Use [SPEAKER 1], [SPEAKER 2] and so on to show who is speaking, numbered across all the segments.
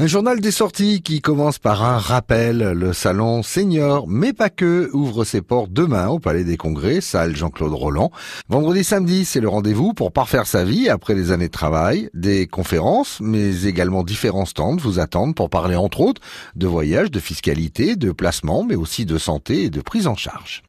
[SPEAKER 1] Un journal des sorties qui commence par un rappel. Le salon Senior, mais pas que, ouvre ses portes demain au Palais des Congrès, salle Jean-Claude Roland. Vendredi samedi, c'est le rendez-vous pour parfaire sa vie après les années de travail. Des conférences, mais également différents stands vous attendent pour parler entre autres de voyage, de fiscalité, de placement, mais aussi de santé et de prise en charge.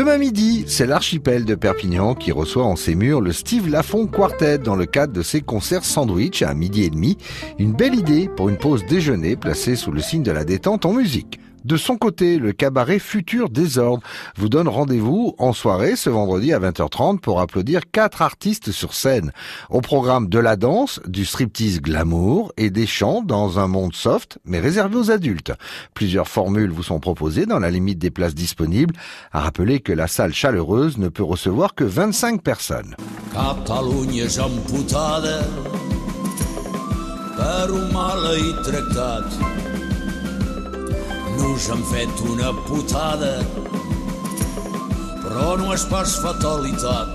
[SPEAKER 1] Demain midi, c'est l'archipel de Perpignan qui reçoit en ses murs le Steve Lafont Quartet dans le cadre de ses concerts sandwich à midi et demi. Une belle idée pour une pause déjeuner placée sous le signe de la détente en musique. De son côté, le cabaret Futur Désordre vous donne rendez-vous en soirée ce vendredi à 20h30 pour applaudir quatre artistes sur scène. Au programme de la danse, du striptease glamour et des chants dans un monde soft mais réservé aux adultes. Plusieurs formules vous sont proposées dans la limite des places disponibles. À rappeler que la salle chaleureuse ne peut recevoir que 25 personnes. Nous hem fet una putada, però no és pas fatalitat.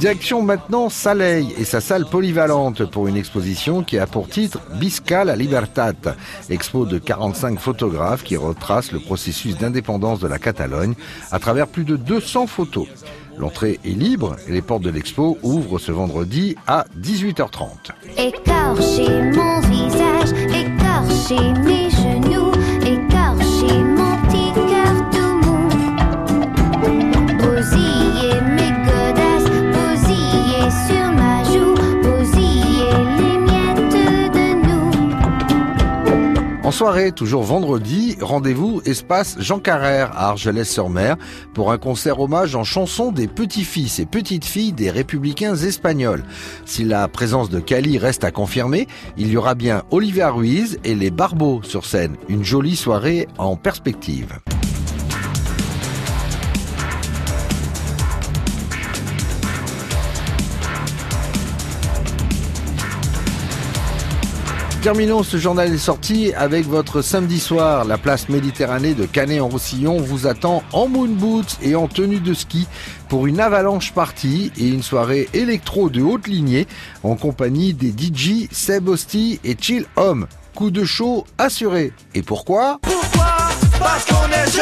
[SPEAKER 1] Direction maintenant Saleil et sa salle polyvalente pour une exposition qui a pour titre Bisca la Libertad, expo de 45 photographes qui retrace le processus d'indépendance de la Catalogne à travers plus de 200 photos. L'entrée est libre et les portes de l'expo ouvrent ce vendredi à 18h30. Écorcher mon visage, écorcher En soirée, toujours vendredi, rendez-vous espace Jean Carrère à Argelès-sur-Mer pour un concert hommage en chanson des petits-fils et petites-filles des républicains espagnols. Si la présence de Cali reste à confirmer, il y aura bien Olivia Ruiz et les Barbeaux sur scène. Une jolie soirée en perspective. Terminons ce journal des sorties avec votre samedi soir. La place Méditerranée de Canet-en-Roussillon vous attend en moon boots et en tenue de ski pour une avalanche partie et une soirée électro de haute lignée en compagnie des DJ Seb Osti et Chill Home. Coup de chaud assuré. Et pourquoi?
[SPEAKER 2] Pourquoi? Parce qu'on est